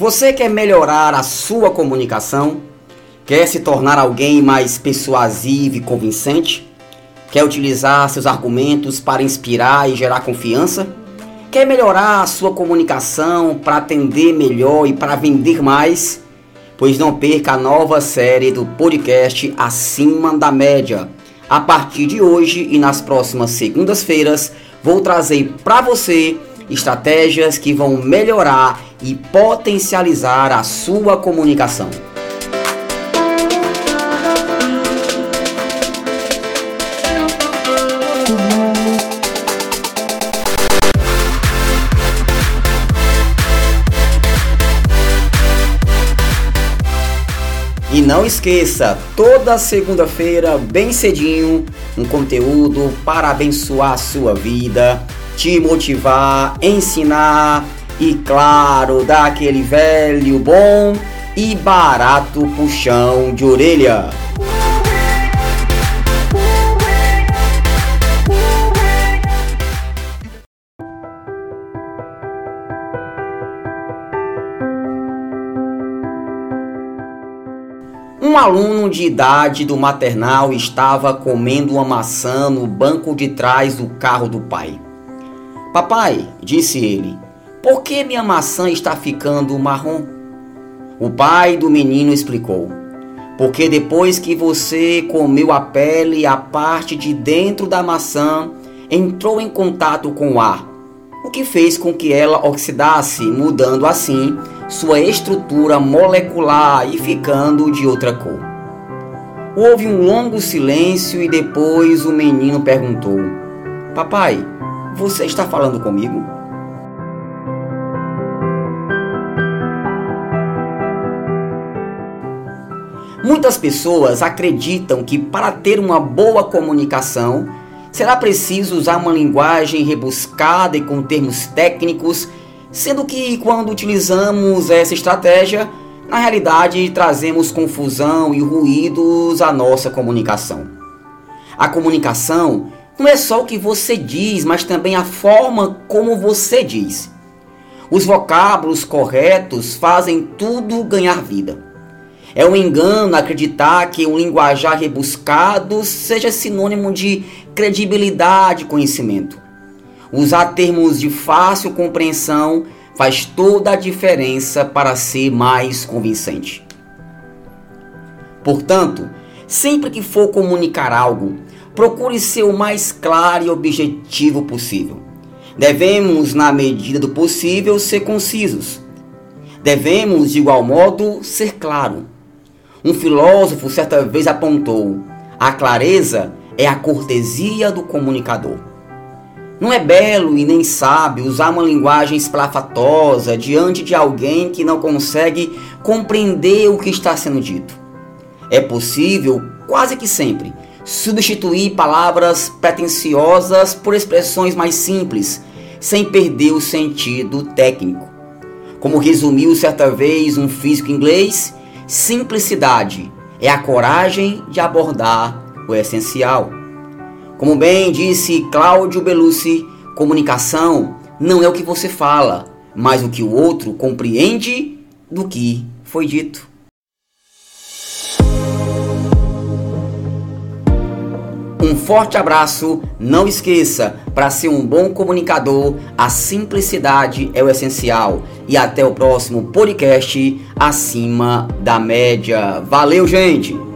Você quer melhorar a sua comunicação? Quer se tornar alguém mais persuasivo e convincente? Quer utilizar seus argumentos para inspirar e gerar confiança? Quer melhorar a sua comunicação para atender melhor e para vender mais? Pois não perca a nova série do podcast Acima da Média. A partir de hoje e nas próximas segundas-feiras, vou trazer para você estratégias que vão melhorar e potencializar a sua comunicação. E não esqueça, toda segunda-feira, bem cedinho, um conteúdo para abençoar a sua vida, te motivar, ensinar e, claro, dar aquele velho bom e barato puxão de orelha. Um aluno de idade do maternal estava comendo uma maçã no banco de trás do carro do pai. Papai, disse ele, por que minha maçã está ficando marrom? O pai do menino explicou: Porque depois que você comeu a pele, a parte de dentro da maçã entrou em contato com o ar, o que fez com que ela oxidasse, mudando assim sua estrutura molecular e ficando de outra cor. Houve um longo silêncio e depois o menino perguntou: Papai, você está falando comigo? Muitas pessoas acreditam que para ter uma boa comunicação será preciso usar uma linguagem rebuscada e com termos técnicos, sendo que quando utilizamos essa estratégia, na realidade trazemos confusão e ruídos à nossa comunicação. A comunicação não é só o que você diz, mas também a forma como você diz. Os vocábulos corretos fazem tudo ganhar vida. É um engano acreditar que um linguajar rebuscado seja sinônimo de credibilidade e conhecimento. Usar termos de fácil compreensão faz toda a diferença para ser mais convincente. Portanto, sempre que for comunicar algo, procure ser o mais claro e objetivo possível. Devemos, na medida do possível, ser concisos. Devemos, de igual modo, ser claro um filósofo certa vez apontou: a clareza é a cortesia do comunicador. Não é belo e nem sábio usar uma linguagem esplafatosa diante de alguém que não consegue compreender o que está sendo dito. É possível, quase que sempre, substituir palavras pretensiosas por expressões mais simples, sem perder o sentido técnico. Como resumiu certa vez um físico inglês, Simplicidade é a coragem de abordar o essencial. Como bem disse Cláudio Belucci, comunicação não é o que você fala, mas o que o outro compreende do que foi dito. Forte abraço, não esqueça, para ser um bom comunicador, a simplicidade é o essencial. E até o próximo podcast Acima da Média. Valeu, gente!